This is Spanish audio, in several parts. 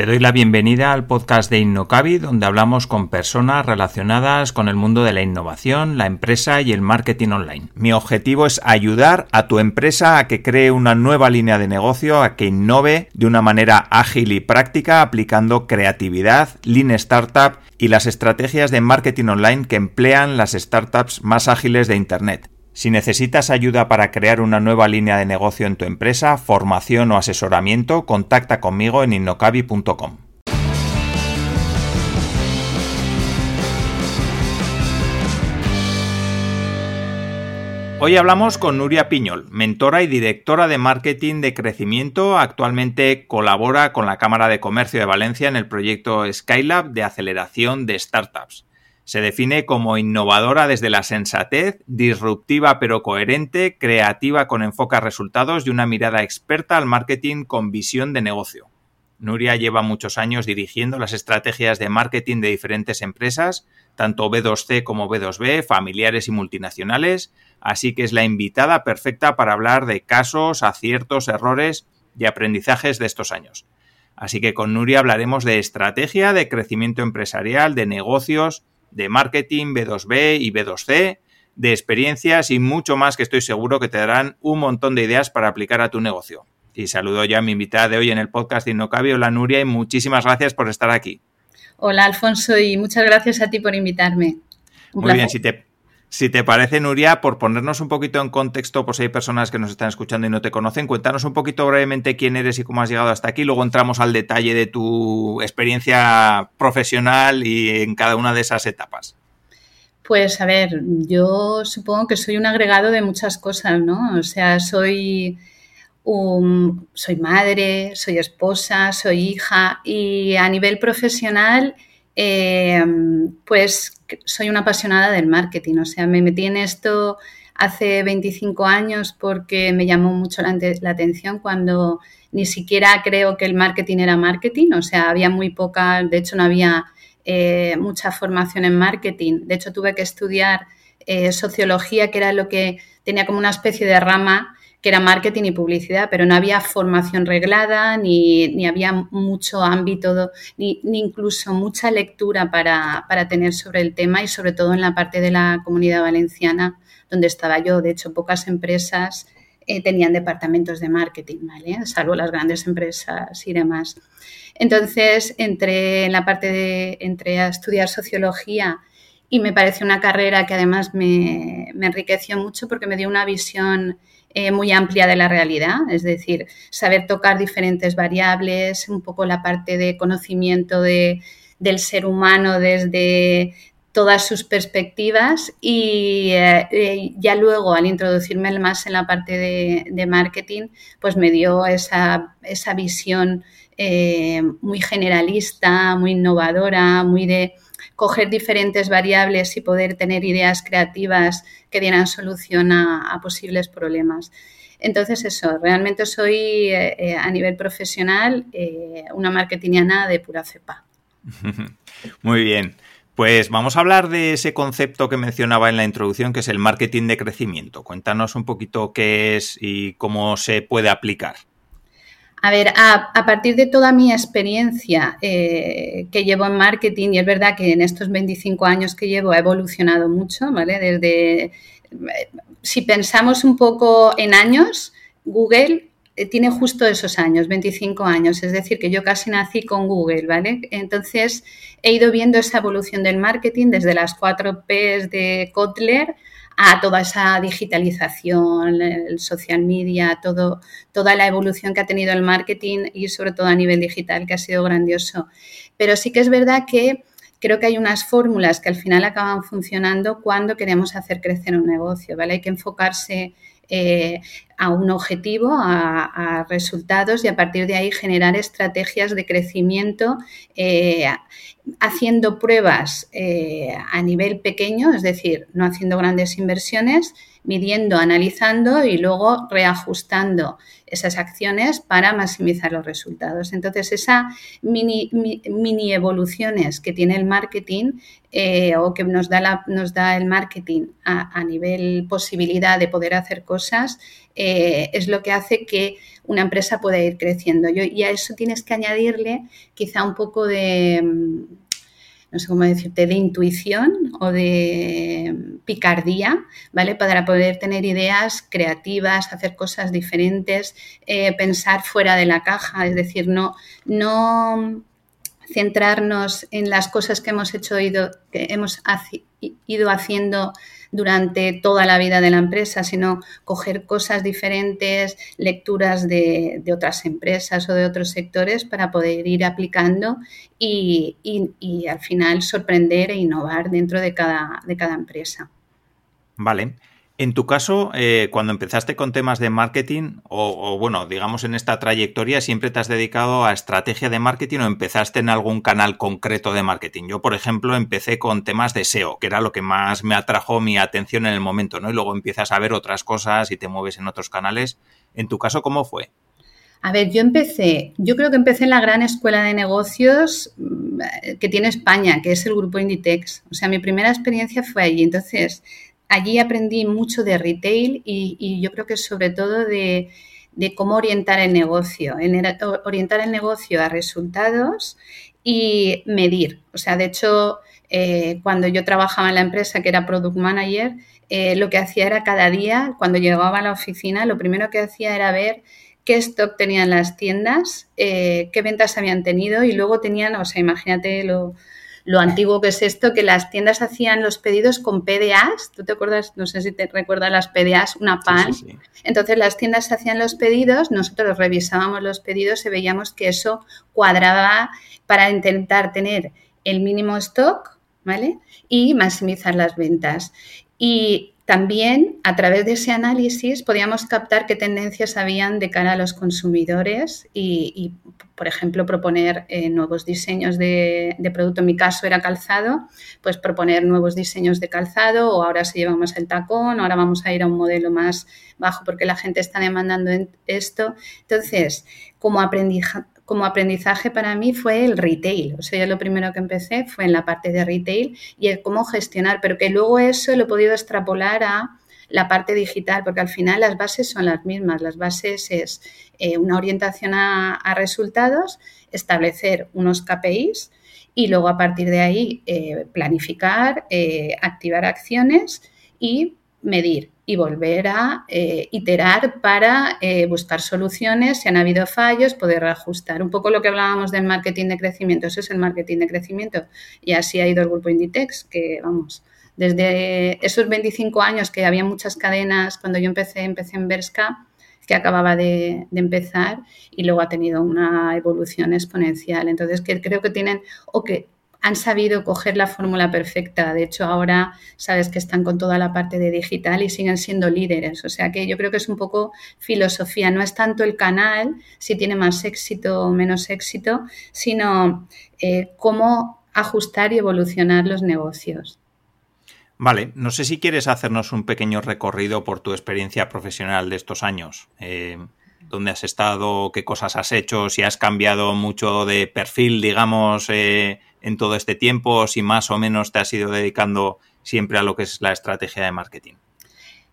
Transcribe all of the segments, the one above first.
Te doy la bienvenida al podcast de Innocavi, donde hablamos con personas relacionadas con el mundo de la innovación, la empresa y el marketing online. Mi objetivo es ayudar a tu empresa a que cree una nueva línea de negocio, a que innove de una manera ágil y práctica, aplicando creatividad, lean startup y las estrategias de marketing online que emplean las startups más ágiles de Internet. Si necesitas ayuda para crear una nueva línea de negocio en tu empresa, formación o asesoramiento, contacta conmigo en innocabi.com. Hoy hablamos con Nuria Piñol, mentora y directora de marketing de crecimiento. Actualmente colabora con la Cámara de Comercio de Valencia en el proyecto Skylab de aceleración de startups. Se define como innovadora desde la sensatez, disruptiva pero coherente, creativa con enfoque a resultados y una mirada experta al marketing con visión de negocio. Nuria lleva muchos años dirigiendo las estrategias de marketing de diferentes empresas, tanto B2C como B2B, familiares y multinacionales, así que es la invitada perfecta para hablar de casos, aciertos, errores y aprendizajes de estos años. Así que con Nuria hablaremos de estrategia, de crecimiento empresarial, de negocios, de marketing, B2B y B2C, de experiencias y mucho más que estoy seguro que te darán un montón de ideas para aplicar a tu negocio. Y saludo ya a mi invitada de hoy en el podcast de Innocabi, hola Nuria, y muchísimas gracias por estar aquí. Hola Alfonso y muchas gracias a ti por invitarme. Muy bien, si te, si te parece, Nuria, por ponernos un poquito en contexto, pues hay personas que nos están escuchando y no te conocen, cuéntanos un poquito brevemente quién eres y cómo has llegado hasta aquí, luego entramos al detalle de tu experiencia profesional y en cada una de esas etapas. Pues a ver, yo supongo que soy un agregado de muchas cosas, ¿no? O sea, soy, soy madre, soy esposa, soy hija y a nivel profesional eh, pues soy una apasionada del marketing, o sea, me metí en esto hace 25 años porque me llamó mucho la, atención cuando ni siquiera creo que el marketing era marketing, o sea, había muy poca, de hecho no había eh, mucha formación en marketing, de hecho tuve que estudiar eh, sociología, que era lo que tenía como una especie de rama que era marketing y publicidad, pero no había formación reglada, ni, había mucho ámbito, ni, incluso mucha lectura para, tener sobre el tema y sobre todo en la parte de la comunidad valenciana donde estaba yo. De hecho, pocas empresas eh, tenían departamentos de marketing, ¿vale? salvo las grandes empresas y demás. Entonces, entré en la parte de, entré a estudiar sociología y me pareció una carrera que además me, me enriqueció mucho porque me dio una visión eh, muy amplia de la realidad, es decir, saber tocar diferentes variables, un poco la parte de conocimiento de, del ser humano desde todas sus perspectivas y eh, eh, ya luego al introducirme más en la parte de, marketing, pues me dio esa, esa visión muy generalista, muy innovadora, muy de coger diferentes variables y poder tener ideas creativas que dieran solución a, posibles problemas. Entonces, eso, realmente soy eh, eh, a nivel profesional eh, una marketingiana de pura cepa. Muy bien. Pues vamos a hablar de ese concepto que mencionaba en la introducción, que es el marketing de crecimiento. Cuéntanos un poquito qué es y cómo se puede aplicar. A ver, a, partir de toda mi experiencia eh, que llevo en marketing, y es verdad que en estos 25 años que llevo ha evolucionado mucho, ¿vale? Desde, si pensamos un poco en años, Google eh, tiene justo esos años, 25 años, es decir, que yo casi nací con Google, ¿vale? Entonces, he ido viendo esa evolución del marketing desde las cuatro Ps de Kotler a toda esa digitalización, el social media, todo, toda la evolución que ha tenido el marketing y sobre todo a nivel digital, que ha sido grandioso. Pero sí que es verdad que creo que hay unas fórmulas que al final acaban funcionando cuando queremos hacer crecer un negocio, ¿vale? Hay que enfocarse eh, a un objetivo, a, resultados y a partir de ahí generar estrategias de crecimiento eh, haciendo pruebas eh, a nivel pequeño, es decir, no haciendo grandes inversiones, midiendo, analizando y luego reajustando esas acciones para maximizar los resultados. Entonces, esas mini, mini, evoluciones que tiene el marketing eh, o que nos da, la, nos da el marketing a, nivel posibilidad de poder hacer cosas, eh, es lo que hace que una empresa pueda ir creciendo. y a eso tienes que añadirle quizá un poco de, no sé cómo decirte, de intuición o de picardía, ¿vale? Para poder tener ideas creativas, hacer cosas diferentes, eh, pensar fuera de la caja, es decir, no, no centrarnos en las cosas que hemos hecho, que hemos ido haciendo durante toda la vida de la empresa, sino coger cosas diferentes, lecturas de, otras empresas o de otros sectores para poder ir aplicando y, al final sorprender e innovar dentro de cada, de cada empresa. Vale. En tu caso, eh, cuando empezaste con temas de marketing, o, bueno, digamos en esta trayectoria, ¿siempre te has dedicado a estrategia de marketing o empezaste en algún canal concreto de marketing? Yo, por ejemplo, empecé con temas de SEO, que era lo que más me atrajo mi atención en el momento, ¿no? Y luego empiezas a ver otras cosas y te mueves en otros canales. En tu caso, ¿cómo fue? A ver, yo empecé, yo creo que empecé en la gran escuela de negocios mm, que tiene España, que es el grupo Inditex. O sea, mi primera experiencia fue allí. Entonces, allí aprendí mucho de retail y, yo creo que sobre todo de, cómo orientar el negocio, orientar el negocio a resultados y medir. O sea, de hecho, eh, cuando yo trabajaba en la empresa, que era Product Manager, eh, lo que hacía era cada día, cuando llegaba a la oficina, lo primero que hacía era ver qué stock tenían las tiendas, eh, qué ventas habían tenido y luego tenían, o sea, imagínate lo, lo antiguo que es esto, que las tiendas hacían los pedidos con PDAs. ¿Tú te acuerdas? No sé si te recuerdas las PDAs, una pan. Entonces las tiendas hacían los pedidos, nosotros revisábamos los pedidos y veíamos que eso cuadraba para intentar tener el mínimo stock, ¿vale? Y maximizar las ventas. Y también a través de ese análisis podíamos captar qué tendencias habían de cara a los consumidores y, por ejemplo, proponer eh, nuevos diseños de, producto. En mi caso era calzado, pues proponer nuevos diseños de calzado o ahora se lleva más el tacón, ahora vamos a ir a un modelo más bajo porque la gente está demandando esto. Entonces, como aprendizaje, como aprendizaje para mí fue el retail. O sea, yo lo primero que empecé fue en la parte de retail y el cómo gestionar, pero que luego eso lo he podido extrapolar a la parte digital, porque al final las bases son las mismas. Las bases es eh, una orientación a, resultados, establecer unos KPIs y luego a partir de ahí eh, planificar, eh, activar acciones y medir y volver a eh, iterar para eh, buscar soluciones, si han habido fallos, poder ajustar. Un poco lo que hablábamos del marketing de crecimiento, eso es el marketing de crecimiento. Y así ha ido el grupo Inditex, que vamos, desde esos 25 años que había muchas cadenas, cuando yo empecé, empecé en Berska, que acababa de, empezar y luego ha tenido una evolución exponencial. Entonces, que creo que tienen, o que han sabido coger la fórmula perfecta. De hecho, ahora sabes que están con toda la parte de digital y siguen siendo líderes. O sea que yo creo que es un poco filosofía. No es tanto el canal, si tiene más éxito o menos éxito, sino eh, cómo ajustar y evolucionar los negocios. Vale, no sé si quieres hacernos un pequeño recorrido por tu experiencia profesional de estos años. Eh, ¿Dónde has estado? ¿Qué cosas has hecho? Si has cambiado mucho de perfil, digamos, eh, en todo este tiempo, si más o menos te has ido dedicando siempre a lo que es la estrategia de marketing.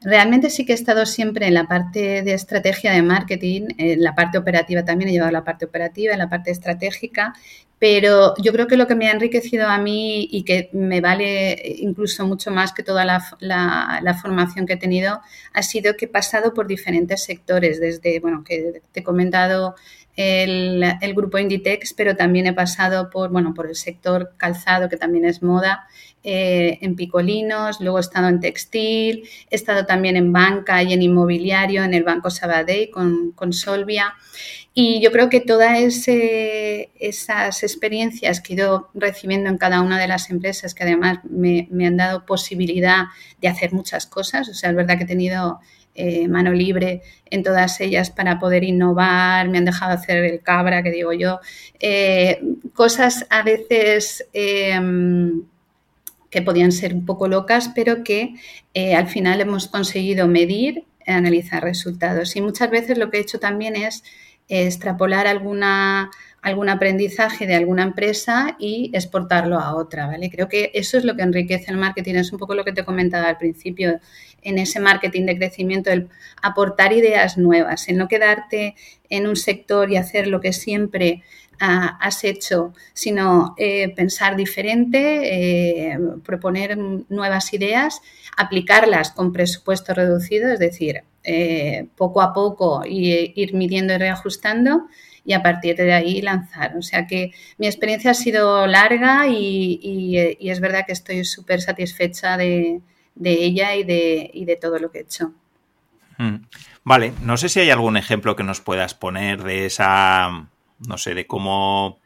Realmente sí que he estado siempre en la parte de estrategia de marketing, en la parte operativa también he llevado la parte operativa, en la parte estratégica, pero yo creo que lo que me ha enriquecido a mí y que me vale incluso mucho más que toda la, la, formación que he tenido ha sido que he pasado por diferentes sectores, desde, bueno, que te he comentado el, el, grupo Inditex, pero también he pasado por, bueno, por el sector calzado, que también es moda, eh, en picolinos, luego he estado en textil, he estado también en banca y en inmobiliario, en el Banco Sabadell con, con Solvia. Y yo creo que todas esas experiencias que he ido recibiendo en cada una de las empresas, que además me, me han dado posibilidad de hacer muchas cosas, o sea, es verdad que he tenido eh, mano libre en todas ellas para poder innovar, me han dejado hacer el cabra, que digo yo, eh, cosas a veces em, que podían ser un poco locas, pero que eh, al final hemos conseguido medir, analizar resultados. Y muchas veces lo que he hecho también es extrapolar alguna algún aprendizaje de alguna empresa y exportarlo a otra, ¿vale? Creo que eso es lo que enriquece el marketing, es un poco lo que te comentaba al principio, en ese marketing de crecimiento, el aportar ideas nuevas, en no quedarte en un sector y hacer lo que siempre ah, has hecho, sino eh, pensar diferente, eh, proponer nuevas ideas, aplicarlas con presupuesto reducido, es decir, eh, poco a poco y ir midiendo y reajustando y a partir de ahí lanzar. O sea que mi experiencia ha sido larga y, es verdad que estoy súper satisfecha de, ella y de, de, todo lo que he hecho. Hmm. Vale, no sé si hay algún ejemplo que nos puedas poner de esa, no sé, de cómo,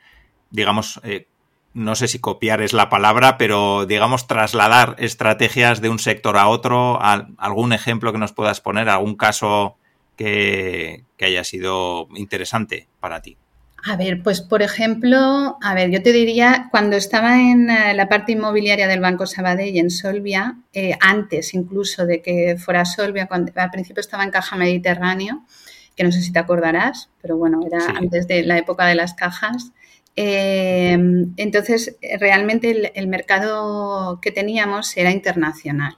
digamos, eh, no sé si copiar es la palabra, pero digamos trasladar estrategias de un sector a otro, algún ejemplo que nos puedas poner, algún caso que, haya sido interesante para ti? A ver, pues por ejemplo, a ver, yo te diría, cuando estaba en eh, la parte inmobiliaria del Banco Sabadell en Solvia, eh, antes incluso de que fuera Solvia, cuando, al principio estaba en Caja Mediterráneo, que no sé si te acordarás, pero bueno, era antes de la época de las cajas. Eh, entonces, realmente el mercado que teníamos era internacional.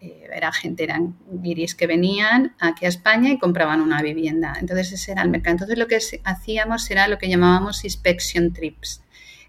Eh, era gente, eran guiris que venían aquí a España y compraban una vivienda. Entonces ese era el mercado. Entonces lo que hacíamos era lo que llamábamos inspection trips,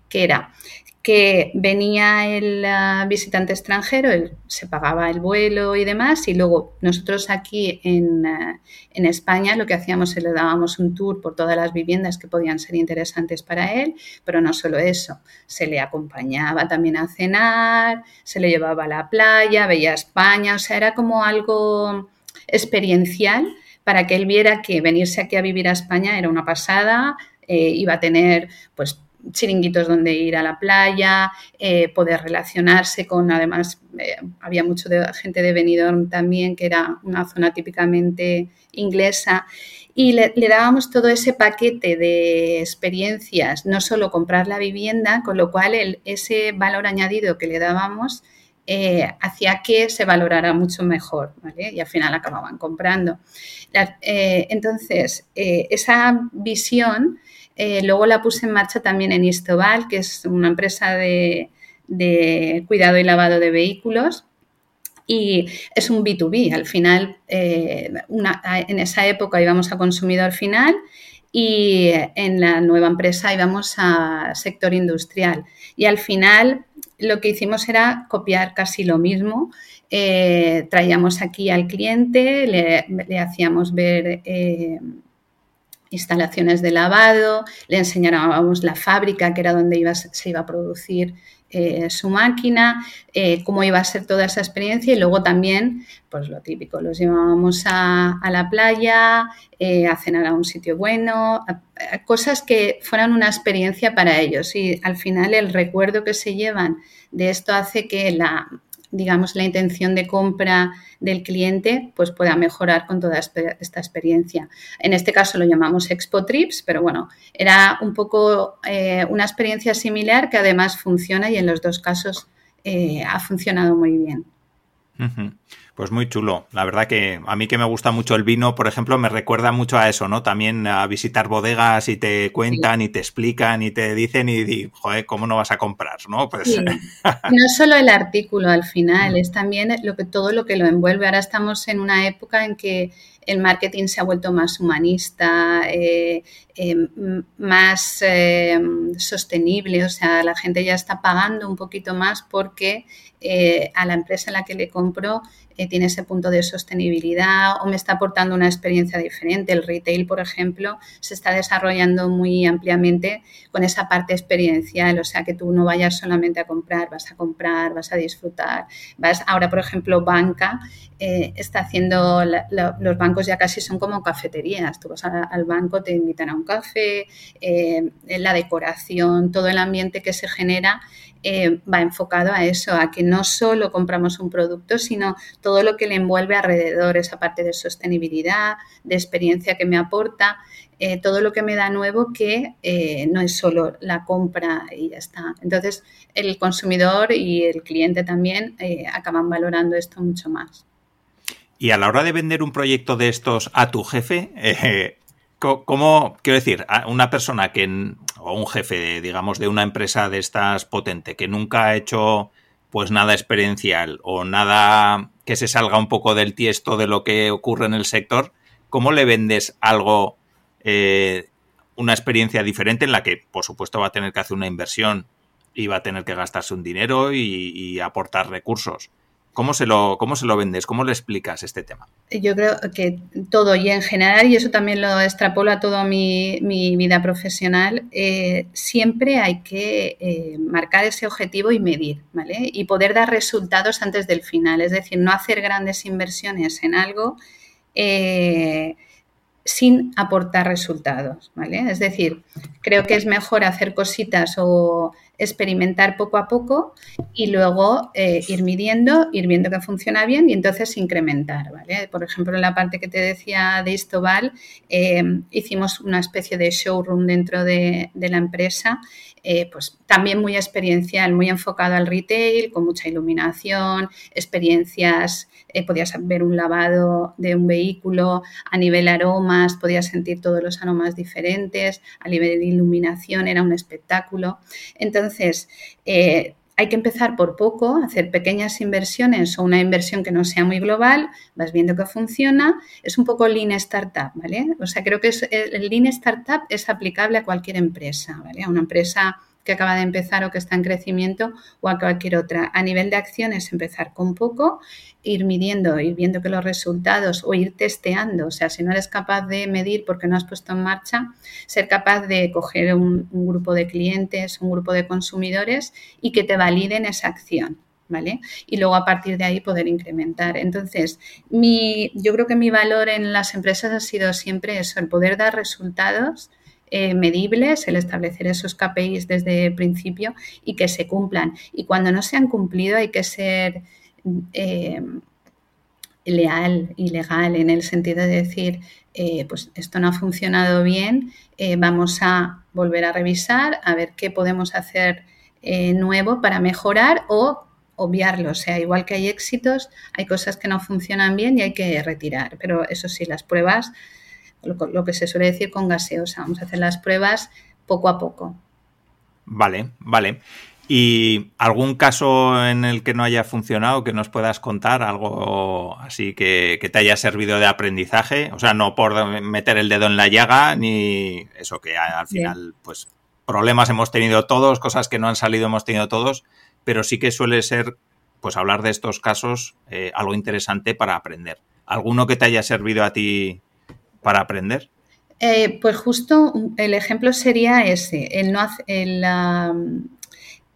que era que venía el ah, visitante extranjero, él se pagaba el vuelo y demás, y luego nosotros aquí en, ah, en, España lo que hacíamos es le dábamos un tour por todas las viviendas que podían ser interesantes para él, pero no solo eso, se le acompañaba también a cenar, se le llevaba a la playa, veía España, o sea, era como algo experiencial para que él viera que venirse aquí a vivir a España era una pasada, eh, iba a tener pues chiringuitos donde ir a la playa, eh, poder relacionarse con, además, eh, había mucho de, gente de Benidorm también, que era una zona típicamente inglesa, y le, dábamos todo ese paquete de experiencias, no solo comprar la vivienda, con lo cual ese valor añadido que le dábamos eh, hacía que se valorara mucho mejor, ¿vale? Y al final acababan comprando. entonces, esa visión eh, luego la puse en marcha también en Istobal, que es una empresa de, cuidado y lavado de vehículos. Y es un B2B. Al final, eh, en esa época íbamos a consumidor final y en la nueva empresa íbamos a sector industrial. Y al final lo que hicimos era copiar casi lo mismo. Eh, traíamos aquí al cliente, le, hacíamos ver instalaciones de lavado, le enseñábamos la fábrica, que era donde se iba a producir eh, su máquina, eh, cómo iba a ser toda esa experiencia y luego también, pues lo típico, los llevábamos a, la playa, eh, a cenar a un sitio bueno, cosas que fueran una experiencia para ellos. Y al final el recuerdo que se llevan de esto hace que la, digamos, la intención de compra del cliente pues pueda mejorar con toda esta experiencia. En este caso lo llamamos Expo Trips, pero bueno, era un poco eh, una experiencia similar que además funciona y en los dos casos eh, ha funcionado muy bien. Pues muy chulo. La verdad que a mí que me gusta mucho el vino, por ejemplo, me recuerda mucho a eso, ¿no? También a visitar bodegas y te cuentan y te explican y te dicen y, joder, ¿cómo no vas a comprar, no? Pues... no solo el artículo al final, es también lo que, todo lo que lo envuelve. Ahora estamos en una época en que el marketing se ha vuelto más humanista, eh, eh, más eh, sostenible, o sea, la gente ya está pagando un poquito más porque a la empresa a la que le compro tiene ese punto de sostenibilidad o me está aportando una experiencia diferente. El retail, por ejemplo, se está desarrollando muy ampliamente con esa parte experiencial, o sea, que tú no vayas solamente a comprar, vas a comprar, vas a disfrutar. Vas, ahora, por ejemplo, banca está haciendo, los bancos ya casi son como cafeterías. Tú vas al banco, te invitan a un café, eh, la decoración, todo el ambiente que se genera eh, va enfocado a eso, a que no solo compramos un producto, sino todo lo que le envuelve alrededor, esa parte de sostenibilidad, de experiencia que me aporta, eh, todo lo que me da nuevo que no es solo la compra y ya está. Entonces, el consumidor y el cliente también acaban valorando esto mucho más. Y a la hora de vender un proyecto de estos a tu jefe, eh, ¿cómo, quiero decir, a una persona que o un jefe, digamos, de una empresa de estas potente que nunca ha hecho pues nada experiencial o nada que se salga un poco del tiesto de lo que ocurre en el sector, ¿cómo le vendes algo, eh, una experiencia diferente en la que, por supuesto, va a tener que hacer una inversión y va a tener que gastarse un dinero y aportar recursos? ¿Cómo se, lo, ¿Cómo se lo vendes? ¿Cómo le explicas este tema? Yo creo que todo y en general, y eso también lo extrapolo a toda mi, vida profesional, eh, siempre hay que eh, marcar ese objetivo y medir, ¿vale? Y poder dar resultados antes del final, es decir, no hacer grandes inversiones en algo. Eh, sin aportar resultados, ¿vale? Es decir, creo que es mejor hacer cositas o experimentar poco a poco y luego eh, ir midiendo, ir viendo que funciona bien y entonces incrementar, ¿vale? Por ejemplo, en la parte que te decía de Istobal, eh, hicimos una especie de showroom dentro de, la empresa, eh, pues también muy experiencial, muy enfocado al retail, con mucha iluminación, experiencias, podías ver un lavado de un vehículo, a nivel aromas, podías sentir todos los aromas diferentes, a nivel de iluminación era un espectáculo. Entonces, entonces, eh, hay que empezar por poco, hacer pequeñas inversiones o una inversión que no sea muy global, vas viendo que funciona, es un poco Lean Startup, ¿vale? O sea, creo que el Lean Startup es aplicable a cualquier empresa, ¿vale? A una empresa que acaba de empezar o que está en crecimiento o a cualquier otra. A nivel de acciones, empezar con poco, ir midiendo, ir viendo que los resultados o ir testeando, o sea, si no eres capaz de medir porque no has puesto en marcha, ser capaz de coger un, grupo de clientes, un grupo de consumidores y que te validen esa acción. ¿Vale? Y luego a partir de ahí poder incrementar. Entonces, mi, yo creo que mi valor en las empresas ha sido siempre eso, el poder dar resultados eh, medibles, el establecer esos KPIs desde el principio y que se cumplan. Y cuando no se han cumplido hay que ser eh, leal y legal en el sentido de decir, eh, pues esto no ha funcionado bien, vamos a volver a revisar, a ver qué podemos hacer nuevo para mejorar o obviarlo. O sea, igual que hay éxitos, hay cosas que no funcionan bien y hay que retirar. Pero eso sí, las pruebas lo, que se suele decir con gaseosa. Vamos a hacer las pruebas poco a poco. Vale, vale. ¿Y algún caso en el que no haya funcionado que nos puedas contar? Algo así que, te haya servido de aprendizaje. O sea, no por meter el dedo en la llaga, ni eso que al final, pues, problemas hemos tenido todos, cosas que no han salido hemos tenido todos, pero sí que suele ser, pues, hablar de estos casos eh, algo interesante para aprender. ¿Alguno que te haya servido a ti para aprender? Eh, pues justo el ejemplo sería ese, el no el,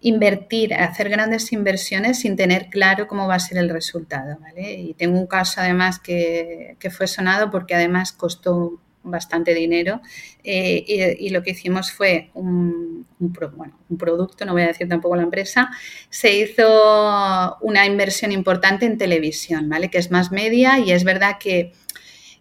invertir, hacer grandes inversiones sin tener claro cómo va a ser el resultado. ¿vale? Y tengo un caso además que, fue sonado porque además costó bastante dinero eh, y, lo que hicimos fue un, bueno, un, producto, no voy a decir tampoco la empresa, se hizo una inversión importante en televisión, ¿vale? Que es más media y es verdad que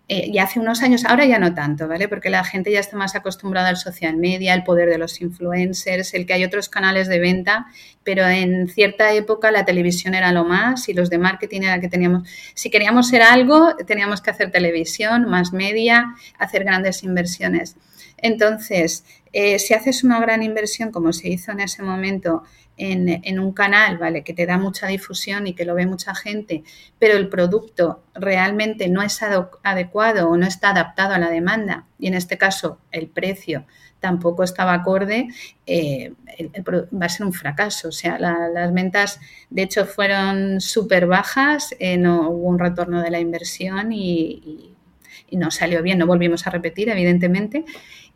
eh, y hace unos años, ahora ya no tanto, ¿vale? Porque la gente ya está más acostumbrada al social media, al poder de los influencers, el que hay otros canales de venta, pero en cierta época la televisión era lo más y los de marketing era que teníamos, si queríamos ser algo, teníamos que hacer televisión, más media, hacer grandes inversiones. Entonces, eh, si haces una gran inversión como se hizo en ese momento en, un canal, ¿vale? Que te da mucha difusión y que lo ve mucha gente, pero el producto realmente no es adecuado o no está adaptado a la demanda, y en este caso el precio tampoco estaba acorde, eh, va a ser un fracaso. O sea, las ventas, de hecho, fueron súper bajas, eh, no hubo un retorno de la inversión y, no salió bien, no volvimos a repetir, evidentemente.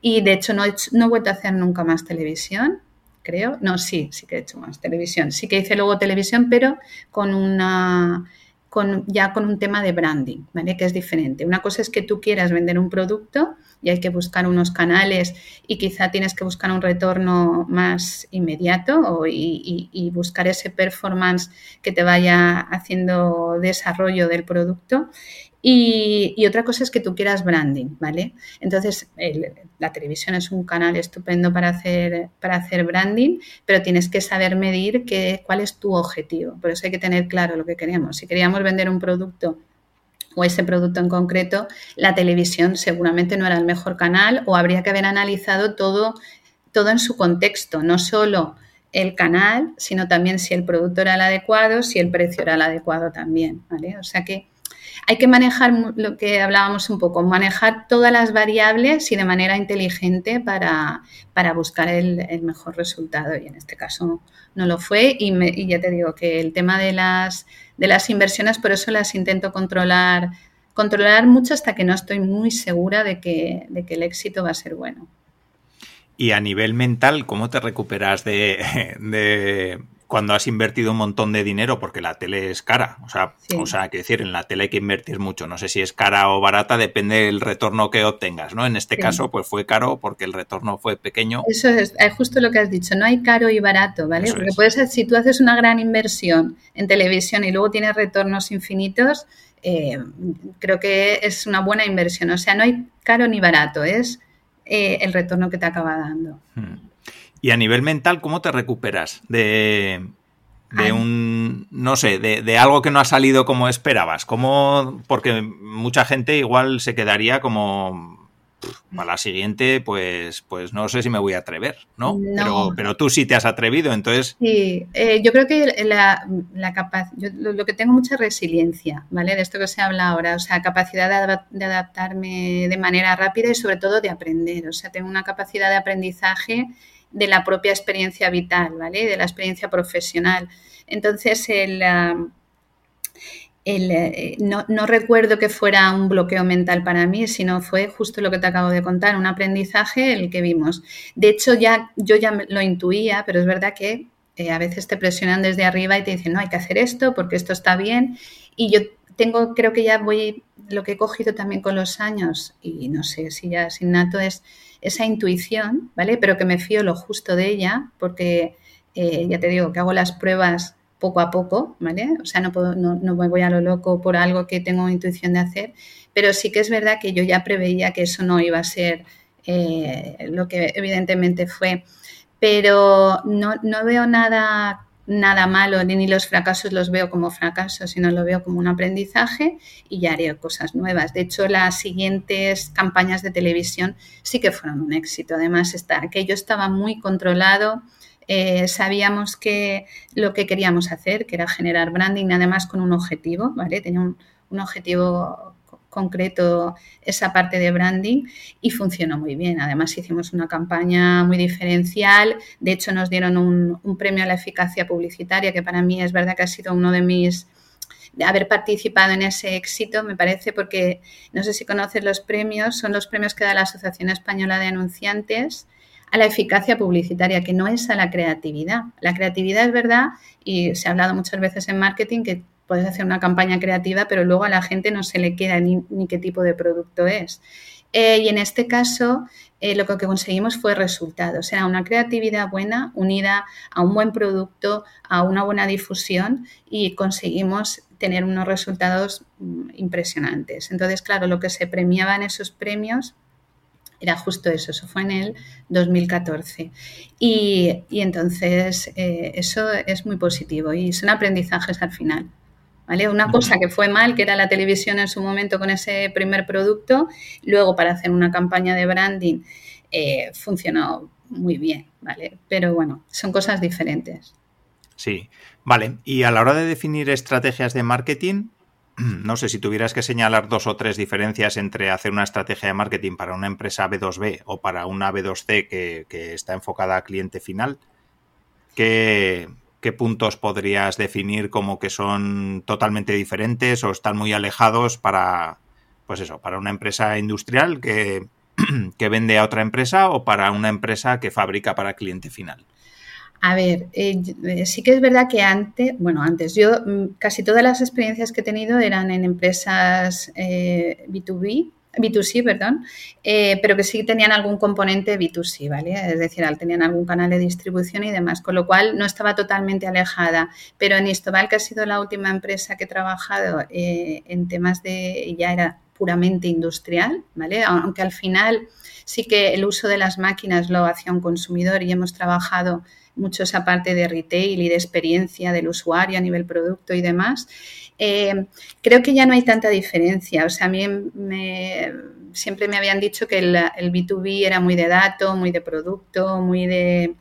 Y de hecho, no no he vuelto a hacer nunca más televisión creo. No, sí, sí que he hecho más televisión. Sí que hice luego televisión, pero con una con, ya con un tema de branding, ¿vale? Que es diferente. Una cosa es que tú quieras vender un producto y hay que buscar unos canales y quizá tienes que buscar un retorno más inmediato y, y, buscar ese performance que te vaya haciendo desarrollo del producto. Y, otra cosa es que tú quieras branding, ¿vale? Entonces, la televisión es un canal estupendo para hacer, para hacer branding, pero tienes que saber medir cuál es tu objetivo. Por eso hay que tener claro lo que queremos. Si queríamos vender un producto o ese producto en concreto, la televisión seguramente no era el mejor canal o habría que haber analizado todo todo en su contexto, no solo el canal, sino también si el producto era el adecuado, si el precio era el adecuado también, ¿vale? O sea que hay que manejar lo que hablábamos un poco, manejar todas las variables y de manera inteligente para, buscar el, mejor resultado. Y en este caso no lo fue. Y, ya te digo que el tema de las, de las inversiones, por eso las intento controlar, controlar mucho hasta que no estoy muy segura de que, de que el éxito va a ser bueno. Y a nivel mental, ¿cómo te recuperas de, cuando has invertido un montón de dinero, porque la tele es cara. O sea, o sea, que decir, en la tele hay que invertir mucho. No sé si es cara o barata, depende del retorno que obtengas, ¿no? En este caso, pues fue caro porque el retorno fue pequeño. Eso es, justo lo que has dicho, no hay caro y barato, ¿vale? porque puedes, si tú haces una gran inversión en televisión y luego tienes retornos infinitos, eh, creo que es una buena inversión. O sea, no hay caro ni barato, es eh, el retorno que te acaba dando. Hmm. Y a nivel mental, ¿cómo te recuperas de, de un, no sé, de, algo que no ha salido como esperabas? ¿Cómo, porque mucha gente igual se quedaría como, a la siguiente, pues, pues no sé si me voy a atrever, ¿no? Pero, pero, tú sí te has atrevido, entonces... Sí, eh, yo creo que la, la capacidad, lo, que tengo mucha resiliencia, ¿vale? De esto que se habla ahora, o sea, capacidad de, de, adaptarme de manera rápida y sobre todo de aprender, o sea, tengo una capacidad de aprendizaje de la propia experiencia vital, ¿vale? De la experiencia profesional. Entonces, el, eh, no, recuerdo que fuera un bloqueo mental para mí, sino fue justo lo que te acabo de contar, un aprendizaje el que vimos. De hecho, ya, yo ya lo intuía, pero es verdad que eh, a veces te presionan desde arriba y te dicen, no, hay que hacer esto porque esto está bien. Y yo tengo, creo que ya voy, lo que he cogido también con los años, y no sé si ya es innato, es esa intuición, ¿vale? Pero que me fío lo justo de ella, porque eh, ya te digo que hago las pruebas poco a poco, ¿vale? O sea, no, puedo, no, me voy a lo loco por algo que tengo intuición de hacer, pero sí que es verdad que yo ya preveía que eso no iba a ser eh, lo que evidentemente fue. Pero no, no veo nada nada malo, ni los fracasos los veo como fracasos, sino lo veo como un aprendizaje y ya haré cosas nuevas. De hecho, las siguientes campañas de televisión sí que fueron un éxito. Además, está, aquello estaba muy controlado. Eh, sabíamos que lo que queríamos hacer, que era generar branding, además con un objetivo, ¿vale? Tenía un, un objetivo concreto esa parte de branding y funcionó muy bien. Además hicimos una campaña muy diferencial, de hecho nos dieron un, premio a la eficacia publicitaria que para mí es verdad que ha sido uno de mis de haber participado en ese éxito, me parece, porque no sé si conoces los premios, son los premios que da la Asociación Española de Anunciantes a la eficacia publicitaria, que no es a la creatividad. La creatividad es verdad, y se ha hablado muchas veces en marketing, que puedes hacer una campaña creativa, pero luego a la gente no se le queda ni, qué tipo de producto es. Eh, y en este caso, eh, lo que conseguimos fue resultados. Era una creatividad buena unida a un buen producto, a una buena difusión y conseguimos tener unos resultados mm, impresionantes. Entonces, claro, lo que se premiaba en esos premios era justo eso, eso fue en el 2014. Y, entonces eh, eso es muy positivo y son aprendizajes al final. Una cosa que fue mal, que era la televisión en su momento con ese primer producto, luego para hacer una campaña de branding eh, funcionó muy bien, ¿vale? Pero bueno, son cosas diferentes. Sí, vale. Y a la hora de definir estrategias de marketing, no sé si tuvieras que señalar dos o tres diferencias entre hacer una estrategia de marketing para una empresa B2B o para una B2C que, que está enfocada a cliente final, ¿qué, ¿qué puntos podrías definir como que son totalmente diferentes o están muy alejados para, pues eso, para una empresa industrial que, que vende a otra empresa o para una empresa que fabrica para cliente final? A ver, eh, eh, sí que es verdad que antes, bueno, antes, yo mm, casi todas las experiencias que he tenido eran en empresas B2B, eh, B2C, perdón, eh, pero que sí tenían algún componente B2C, ¿vale? Es decir, tenían algún canal de distribución y demás, con lo cual no estaba totalmente alejada. Pero en Istobal, que ha sido la última empresa que he trabajado eh, en temas de, ya era puramente industrial, ¿vale? Aunque al final sí que el uso de las máquinas lo hacía un consumidor y hemos trabajado mucho esa parte de retail y de experiencia del usuario a nivel producto y demás. Eh, creo que ya no hay tanta diferencia. O sea, a mí me, siempre me habían dicho que el, el B2B era muy de dato, muy de producto, muy de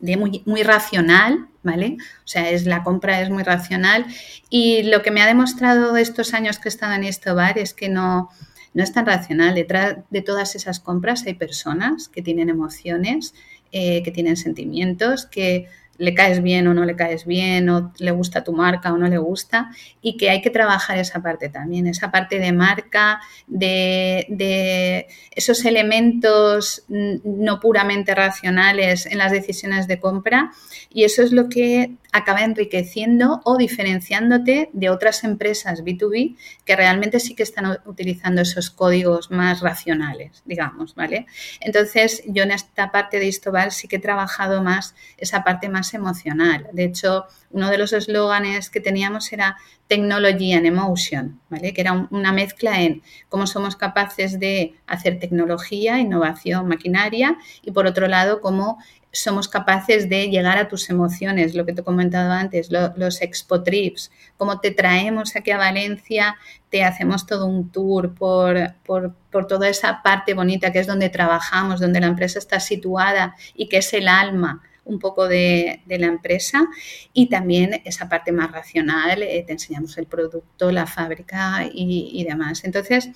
muy, muy, racional, ¿vale? O sea, es, la compra es muy racional y lo que me ha demostrado estos años que he estado en Estobar es que no, no es tan racional. Detrás de todas esas compras hay personas que tienen emociones, eh, que tienen sentimientos, que le caes bien o no le caes bien, o le gusta tu marca o no le gusta, y que hay que trabajar esa parte también, esa parte de marca, de, esos elementos no puramente racionales en las decisiones de compra, y eso es lo que acaba enriqueciendo o diferenciándote de otras empresas B2B que realmente sí que están utilizando esos códigos más racionales, digamos, ¿vale? Entonces, yo en esta parte de Istobal sí que he trabajado más esa parte más emocional. De hecho, uno de los eslóganes que teníamos era Technology and Emotion, ¿vale? que era una mezcla en cómo somos capaces de hacer tecnología, innovación, maquinaria y por otro lado cómo somos capaces de llegar a tus emociones, lo que te he comentado antes, los expo trips, cómo te traemos aquí a Valencia, te hacemos todo un tour por, por, por, toda esa parte bonita que es donde trabajamos, donde la empresa está situada y que es el alma un poco de, la empresa y también esa parte más racional, eh, te enseñamos el producto, la fábrica y, demás. Entonces,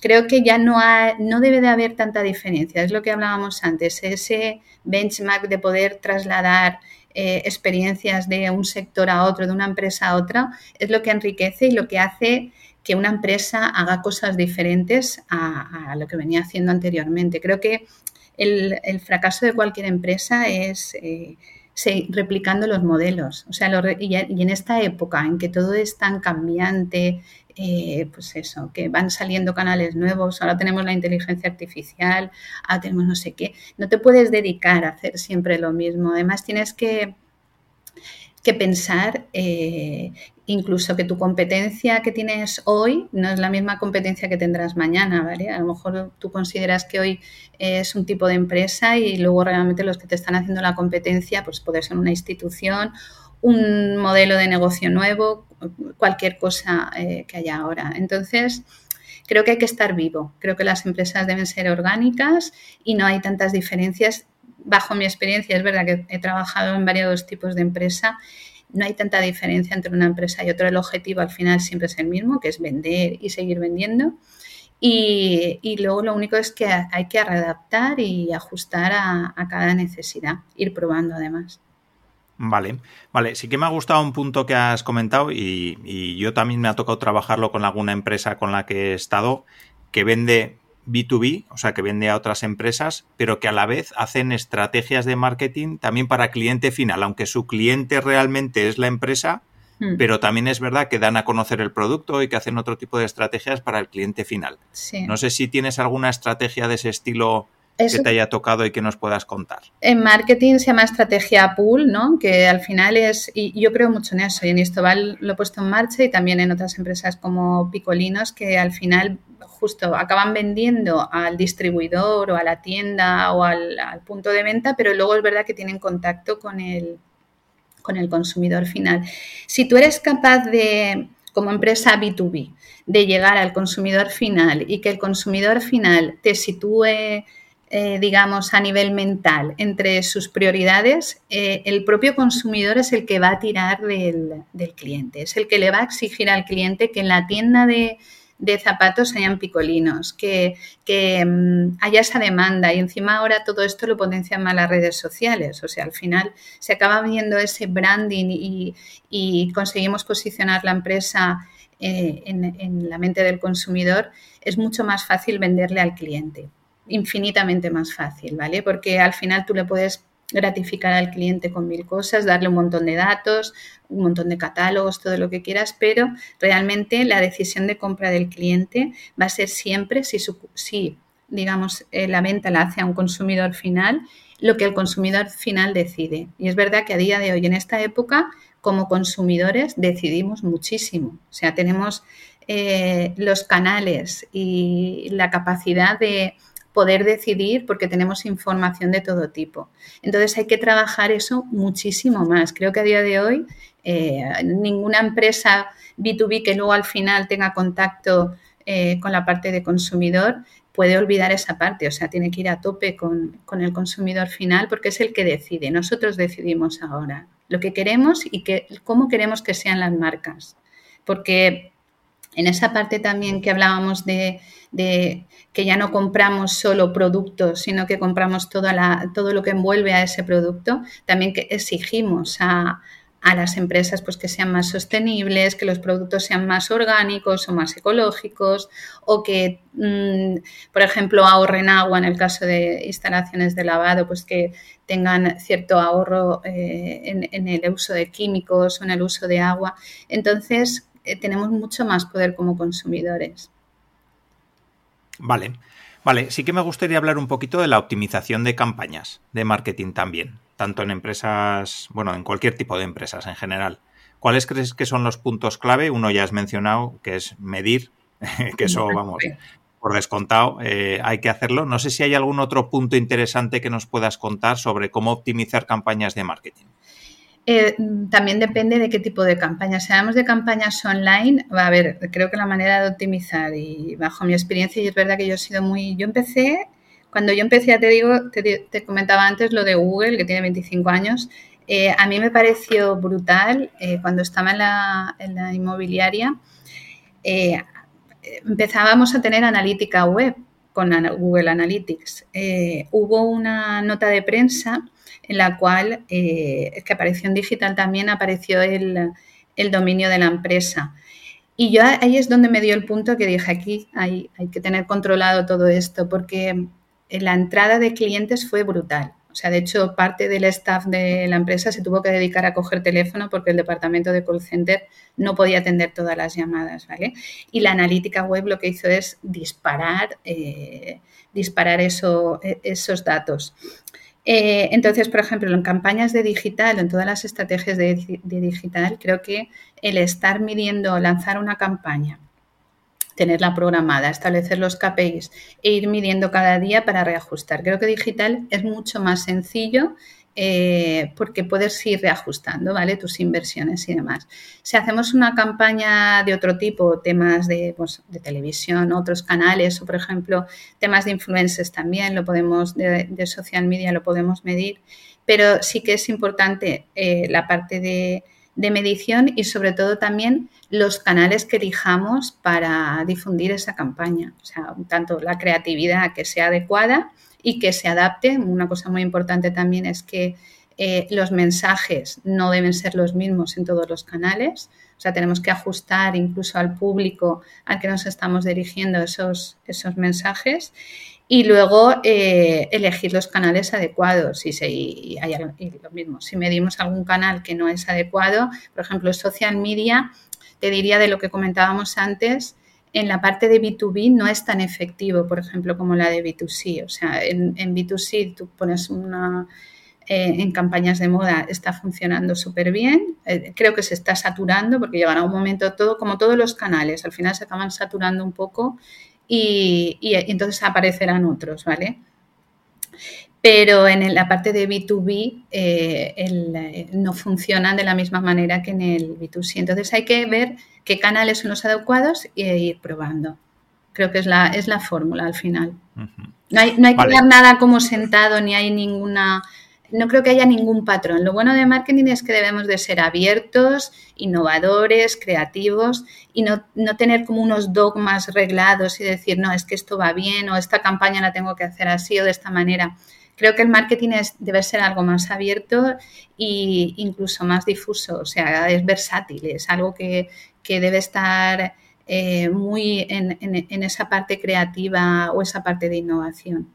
creo que ya no, no debe de haber tanta diferencia, es lo que hablábamos antes, ese benchmark de poder trasladar eh, experiencias de un sector a otro, de una empresa a otra, es lo que enriquece y lo que hace que una empresa haga cosas diferentes a, a, lo que venía haciendo anteriormente. Creo que el, fracaso de cualquier empresa es eh, replicando los modelos. O sea, y, en esta época en que todo es tan cambiante, eh, pues eso, que van saliendo canales nuevos, ahora tenemos la inteligencia artificial, ahora tenemos no sé qué, no te puedes dedicar a hacer siempre lo mismo. Además, tienes que que pensar eh, incluso que tu competencia que tienes hoy no es la misma competencia que tendrás mañana, ¿vale? A lo mejor tú consideras que hoy es un tipo de empresa y luego realmente los que te están haciendo la competencia pues puede ser una institución, un modelo de negocio nuevo, cualquier cosa eh, que haya ahora. Entonces, creo que hay que estar vivo. Creo que las empresas deben ser orgánicas y no hay tantas diferencias. Bajo mi experiencia, es verdad que he trabajado en varios tipos de empresa no hay tanta diferencia entre una empresa y otra. El objetivo al final siempre es el mismo, que es vender y seguir vendiendo. Y, luego lo único es que hay que readaptar y ajustar a, cada necesidad, ir probando además. Vale, vale, sí que me ha gustado un punto que has comentado y, y yo también me ha tocado trabajarlo con alguna empresa con la que he estado que vende B2B, o sea, que vende a otras empresas, pero que a la vez hacen estrategias de marketing también para cliente final, aunque su cliente realmente es la empresa, hmm. pero también es verdad que dan a conocer el producto y que hacen otro tipo de estrategias para el cliente final. No sé si tienes alguna estrategia de ese estilo que te haya tocado y que nos puedas contar. En marketing se llama estrategia pool, ¿no? Que al final es, y yo creo mucho en eso, y en Istobal lo he puesto en marcha y también en otras empresas como Picolinos, que al final justo acaban vendiendo al distribuidor o a la tienda o al, punto de venta, pero luego es verdad que tienen contacto con el, con el consumidor final. Si tú eres capaz de, como empresa B2B, de llegar al consumidor final y que el consumidor final te sitúe, eh, digamos, a nivel mental entre sus prioridades, eh, el propio consumidor es el que va a tirar del, del cliente, es el que le va a exigir al cliente que en la tienda de de zapatos hayan picolinos, que, mm, haya esa demanda y encima ahora todo esto lo potencian más las redes sociales. O sea, al final se acaba viendo ese branding y, conseguimos posicionar la empresa eh, en, en la mente del consumidor, es mucho más fácil venderle al cliente infinitamente más fácil, ¿vale? Porque al final tú le puedes gratificar al cliente con mil cosas, darle un montón de datos, un montón de catálogos, todo lo que quieras, pero realmente la decisión de compra del cliente va a ser siempre si, si digamos, eh, la venta la hace a un consumidor final, lo que el consumidor final decide. Y es verdad que a día de hoy, en esta época, como consumidores, decidimos muchísimo. O sea, tenemos eh, los canales y la capacidad de poder decidir porque tenemos información de todo tipo. Entonces hay que trabajar eso muchísimo más. Creo que a día de hoy eh, ninguna empresa B2B que luego al final tenga contacto eh, con la parte de consumidor puede olvidar esa parte, o sea, tiene que ir a tope con, el consumidor final porque es el que decide. Nosotros decidimos ahora lo que queremos y que, cómo queremos que sean las marcas. Porque en esa parte también que hablábamos de, que ya no compramos solo productos, sino que compramos toda la, todo lo que envuelve a ese producto, también que exigimos a, a las empresas pues, que sean más sostenibles, que los productos sean más orgánicos o más ecológicos o que, mm, por ejemplo, ahorren agua en el caso de instalaciones de lavado, pues que tengan cierto ahorro eh, en, el uso de químicos o en el uso de agua. Entonces, eh, tenemos mucho más poder como consumidores. Vale. Vale, sí que me gustaría hablar un poquito de la optimización de campañas de marketing también tanto en empresas, bueno, en cualquier tipo de empresas en general. ¿Cuáles crees que son los puntos clave? Uno ya has mencionado, que es medir, que eso, vamos, por descontado, eh, hay que hacerlo. No sé si hay algún otro punto interesante que nos puedas contar sobre cómo optimizar campañas de marketing. Eh, también depende de qué tipo de campañas. Si hablamos de campañas online, a ver, creo que la manera de optimizar y bajo mi experiencia, y es verdad que yo he sido muy, yo empecé cuando yo empecé, te digo, te, comentaba antes lo de Google, que tiene 25 años, eh, a mí me pareció brutal eh, cuando estaba en la, inmobiliaria. Empezábamos a tener analítica web con Google Analytics. hubo una nota de prensa en la cual, que apareció en digital también, apareció el, el, dominio de la empresa. Y yo ahí es donde me dio el punto que dije, aquí hay, hay que tener controlado todo esto, porque la entrada de clientes fue brutal. O sea, de hecho, parte del staff de la empresa se tuvo que dedicar a coger teléfono porque el departamento de call center no podía atender todas las llamadas, ¿vale? Y la analítica web lo que hizo es disparar, eh, disparar e, esos datos. Eh, entonces, por ejemplo, en campañas de digital, en todas las estrategias de, de digital, creo que el estar midiendo, lanzar una campaña tenerla programada, establecer los KPIs e ir midiendo cada día para reajustar. Creo que digital es mucho más sencillo eh, porque puedes ir reajustando, ¿vale? Tus inversiones y demás. Si hacemos una campaña de otro tipo, temas de, pues, de televisión, otros canales, o por ejemplo, temas de influencers también, lo podemos, de, social media lo podemos medir, pero sí que es importante eh, la parte de de medición y sobre todo también los canales que elijamos para difundir esa campaña. O sea, tanto la creatividad que sea adecuada y que se adapte. Una cosa muy importante también es que eh, los mensajes no deben ser los mismos en todos los canales. O sea, tenemos que ajustar incluso al público al que nos estamos dirigiendo esos, esos mensajes y luego eh, elegir los canales adecuados. Y, si hay lo mismo, si medimos algún canal que no es adecuado, por ejemplo, social media, te diría de lo que comentábamos antes, en la parte de B2B no es tan efectivo, por ejemplo, como la de B2C. O sea, en, B2C tú pones una... Eh, en campañas de moda está funcionando súper bien. Eh, creo que se está saturando porque llegará un momento todo, como todos los canales, al final se acaban saturando un poco y, entonces aparecerán otros, ¿vale? Pero en la parte de B2B eh, eh, no funcionan de la misma manera que en el B2C. Entonces hay que ver qué canales son los adecuados e ir probando. Creo que es la, es la fórmula al final. No hay, no hay que dar nada como sentado, ni hay ninguna no creo que haya ningún patrón. Lo bueno de marketing es que debemos de ser abiertos, innovadores, creativos y no, tener como unos dogmas reglados y decir, no, es que esto va bien o esta campaña la tengo que hacer así o de esta manera. Creo que el marketing es, debe ser algo más abierto e incluso más difuso, o sea, es versátil, es algo que, debe estar eh, muy en esa parte creativa o esa parte de innovación.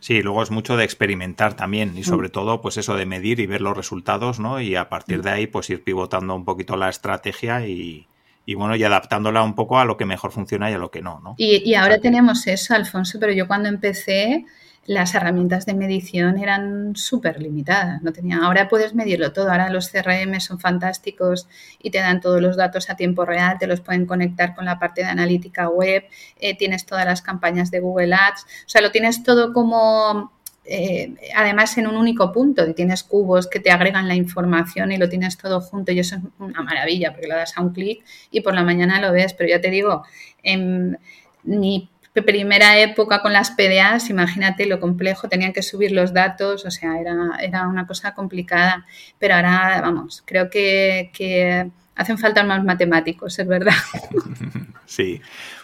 Sí, luego es mucho de experimentar también y sobre mm. todo pues eso de medir y ver los resultados, ¿no? Y a partir mm. de ahí pues ir pivotando un poquito la estrategia y, bueno, y adaptándola un poco a lo que mejor funciona y a lo que no, ¿no? Y, ahora tenemos eso, Alfonso, pero yo cuando empecé las herramientas de medición eran súper limitadas. No tenía, ahora puedes medirlo todo. Ahora los CRM son fantásticos y te dan todos los datos a tiempo real, te los pueden conectar con la parte de analítica web, eh, tienes todas las campañas de Google Ads, o sea, lo tienes todo como eh, además en un único punto y tienes cubos que te agregan la información y lo tienes todo junto y eso es una maravilla porque lo das a un clic y por la mañana lo ves, pero ya te digo, en, ni primera época con las PDAs, imagínate lo complejo, tenían que subir los datos, o sea, era, era una cosa complicada. Pero ahora, vamos, creo que, que hacen falta más matemáticos, es verdad. Sí.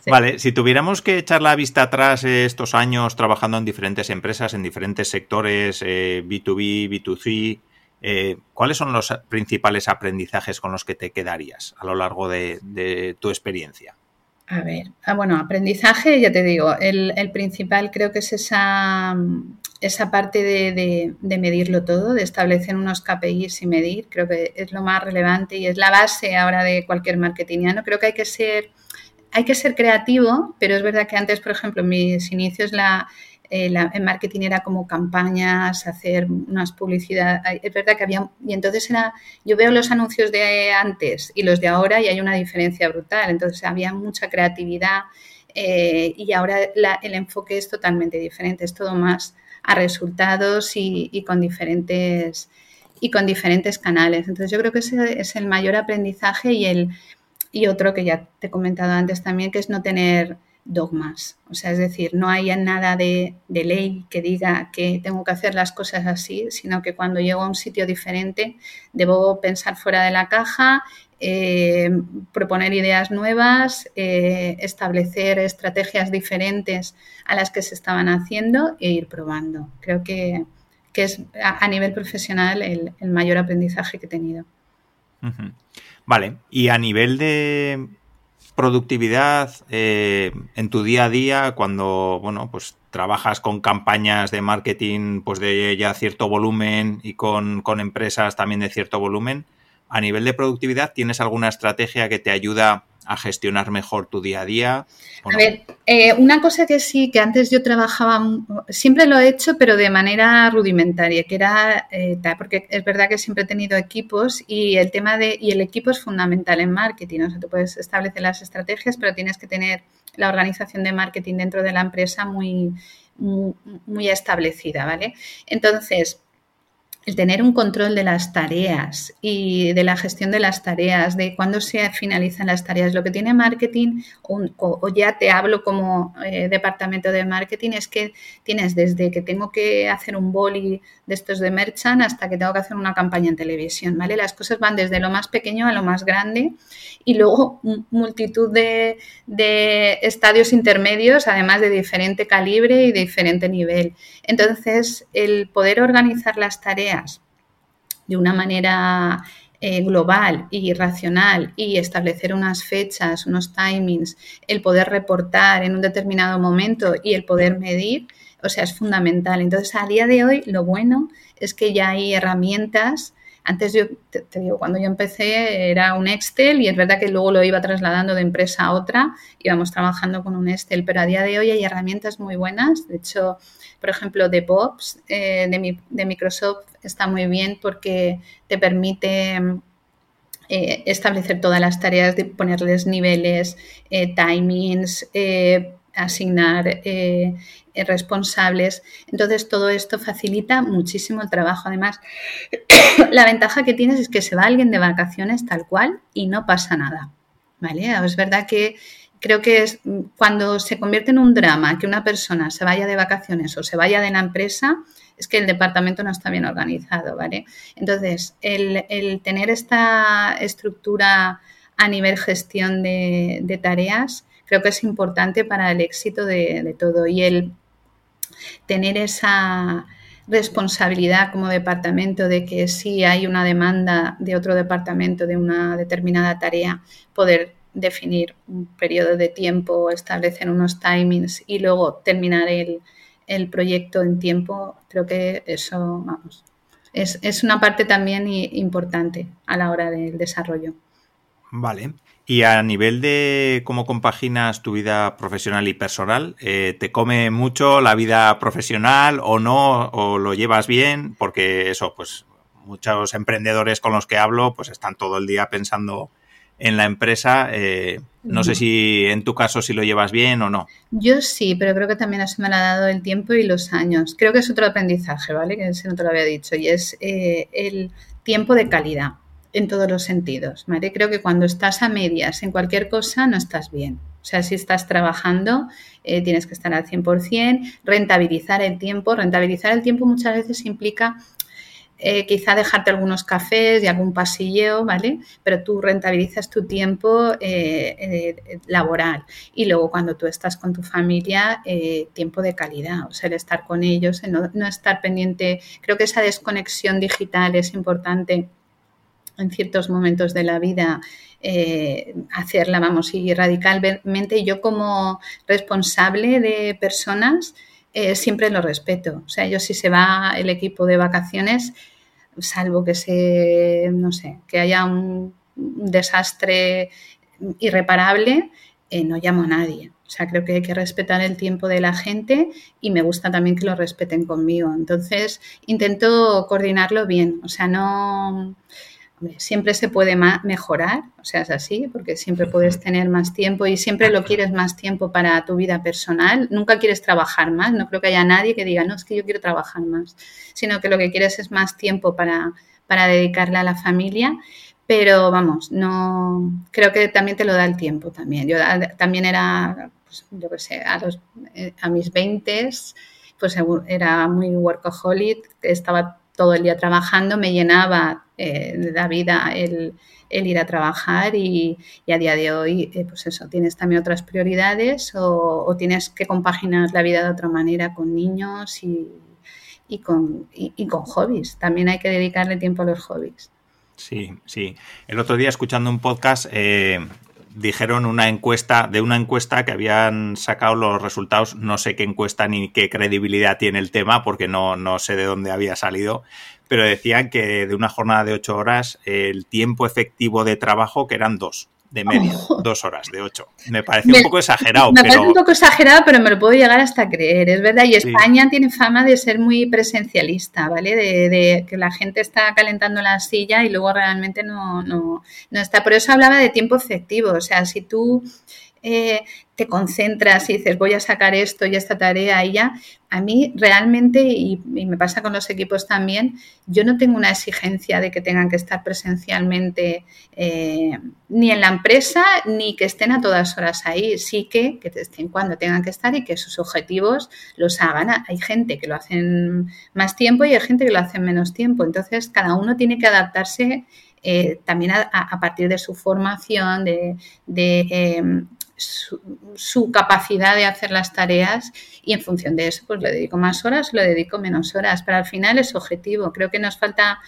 Vale, si tuviéramos que echar la vista atrás estos años trabajando en diferentes empresas, en diferentes sectores, B2B, eh, B2C, eh, ¿cuáles son los principales aprendizajes con los que te quedarías a lo largo de, tu experiencia? A ver, ah, bueno, aprendizaje, ya te digo, el, principal creo que es esa, esa parte de, medirlo todo, de establecer unos KPIs y medir, creo que es lo más relevante y es la base ahora de cualquier marketingiano. Creo que hay que ser, hay que ser creativo, pero es verdad que antes, por ejemplo, en mis inicios la, eh, en marketing era como campañas, hacer unas publicidades. Es verdad que había. Y entonces era. Yo veo los anuncios de antes y los de ahora y hay una diferencia brutal. Entonces había mucha creatividad eh, y ahora el enfoque es totalmente diferente. Es todo más a resultados y, con diferentes y con diferentes canales. Entonces yo creo que ese es el mayor aprendizaje y el y otro que ya te he comentado antes también, que es no tener dogmas. O sea, es decir, no hay nada de, ley que diga que tengo que hacer las cosas así, sino que cuando llego a un sitio diferente debo pensar fuera de la caja, eh, proponer ideas nuevas, eh, establecer estrategias diferentes a las que se estaban haciendo e ir probando. Creo que, es a, nivel profesional el, mayor aprendizaje que he tenido. Vale, y a nivel de productividad eh, en tu día a día cuando, bueno, pues trabajas con campañas de marketing pues de ya cierto volumen y con, con empresas también de cierto volumen? A nivel de productividad, ¿tienes alguna estrategia que te ayuda a gestionar mejor tu día a día? A ver, eh, una cosa que sí, que antes yo trabajaba, siempre lo he hecho, pero de manera rudimentaria, que era, eh, porque es verdad que siempre he tenido equipos y el tema de, y el equipo es fundamental en marketing, o sea, tú puedes establecer las estrategias, pero tienes que tener la organización de marketing dentro de la empresa muy, muy, muy establecida, ¿vale? Entonces, el tener un control de las tareas y de la gestión de las tareas, de cuándo se finalizan las tareas. Lo que tiene marketing, o, ya te hablo como eh, departamento de marketing, es que tienes desde que tengo que hacer un boli de estos de merchant hasta que tengo que hacer una campaña en televisión, ¿vale? Las cosas van desde lo más pequeño a lo más grande y luego multitud de, de estadios intermedios, además de diferente calibre y de diferente nivel. Entonces, el poder organizar las tareas de una manera eh, global y racional y establecer unas fechas, unos timings, el poder reportar en un determinado momento y el poder medir, o sea, es fundamental. Entonces, a día de hoy, lo bueno es que ya hay herramientas antes yo te, digo, cuando yo empecé era un Excel y es verdad que luego lo iba trasladando de empresa a otra, íbamos trabajando con un Excel, pero a día de hoy hay herramientas muy buenas. De hecho, por ejemplo, DevOps eh, de, de Microsoft está muy bien porque te permite eh, establecer todas las tareas, de ponerles niveles, eh, timings, asignar eh, responsables. Entonces, todo esto facilita muchísimo el trabajo. Además, la ventaja que tienes es que se va alguien de vacaciones tal cual y no pasa nada. ¿Vale? Es verdad que creo que es cuando se convierte en un drama que una persona se vaya de vacaciones o se vaya de la empresa, es que el departamento no está bien organizado, ¿vale? Entonces, el, tener esta estructura a nivel gestión de, tareas creo que es importante para el éxito de, de todo. Y el tener esa responsabilidad como departamento de que si hay una demanda de otro departamento de una determinada tarea, poder definir un periodo de tiempo, establecer unos timings y luego terminar el, proyecto en tiempo, creo que eso, vamos, es, es una parte también importante a la hora del desarrollo. Vale. Y a nivel de cómo compaginas tu vida profesional y personal, eh, ¿te come mucho la vida profesional o no? ¿O lo llevas bien? Porque eso, pues muchos emprendedores con los que hablo, pues están todo el día pensando en la empresa. Eh, no sé si en tu caso si lo llevas bien o no. Yo sí, pero creo que también se me ha dado el tiempo y los años. Creo que es otro aprendizaje, ¿vale? Que si no te lo había dicho, y es eh, el tiempo de calidad en todos los sentidos. ¿vale? Creo que cuando estás a medias en cualquier cosa no estás bien. O sea, si estás trabajando, eh, tienes que estar al 100%, rentabilizar el tiempo. Rentabilizar el tiempo muchas veces implica eh, quizá dejarte algunos cafés y algún pasilleo, ¿vale? Pero tú rentabilizas tu tiempo eh, laboral. Y luego cuando tú estás con tu familia, tiempo de calidad, o sea, el estar con ellos, no, no estar pendiente. Creo que esa desconexión digital es importante en ciertos momentos de la vida eh, hacerla, vamos, y radicalmente yo como responsable de personas eh, siempre lo respeto. O sea, yo si se va el equipo de vacaciones, salvo que se, no sé, que haya un, desastre irreparable, eh, no llamo a nadie. O sea, creo que hay que respetar el tiempo de la gente y me gusta también que lo respeten conmigo. Entonces, intento coordinarlo bien. O sea, no siempre se puede mejorar, o sea, es así, porque siempre puedes tener más tiempo y siempre lo quieres más tiempo para tu vida personal. Nunca quieres trabajar más, no creo que haya nadie que diga, no, es que yo quiero trabajar más, sino que lo que quieres es más tiempo para, para dedicarle a la familia. Pero vamos, no creo que también te lo da el tiempo también. Yo también era, pues, yo qué sé, a, los, eh, a mis 20 pues era muy workaholic, estaba todo el día trabajando, me llenaba eh, de la vida el, ir a trabajar y, a día de hoy, eh, pues eso, tienes también otras prioridades o, tienes que compaginar la vida de otra manera con niños y, con, con hobbies. También hay que dedicarle tiempo a los hobbies. Sí, sí. El otro día escuchando un podcast eh, dijeron una encuesta, de una encuesta que habían sacado los resultados, no sé qué encuesta ni qué credibilidad tiene el tema, porque no, no sé de dónde había salido, pero decían que de una jornada de ocho horas, el tiempo efectivo de trabajo, que eran dos de media, oh. dos horas de ocho. Me parece un poco exagerado. Me parece un poco exagerado, pero me lo puedo llegar hasta creer, es verdad. Y España tiene fama de ser muy presencialista, ¿vale? De, que la gente está calentando la silla y luego realmente no, no, no está. Por eso hablaba de tiempo efectivo. O sea, si tú eh, te concentras y dices voy a sacar esto y esta tarea y ya, a mí realmente, y, me pasa con los equipos también, yo no tengo una exigencia de que tengan que estar presencialmente eh, ni en la empresa ni que estén a todas horas ahí. Sí que, que estén cuando tengan que estar y que sus objetivos los hagan. Hay gente que lo hacen más tiempo y hay gente que lo hacen menos tiempo. Entonces, cada uno tiene que adaptarse eh, también a, partir de su formación, de, su, capacidad de hacer las tareas y en función de eso pues le dedico más horas le dedico menos horas, pero al final es objetivo. Creo que nos falta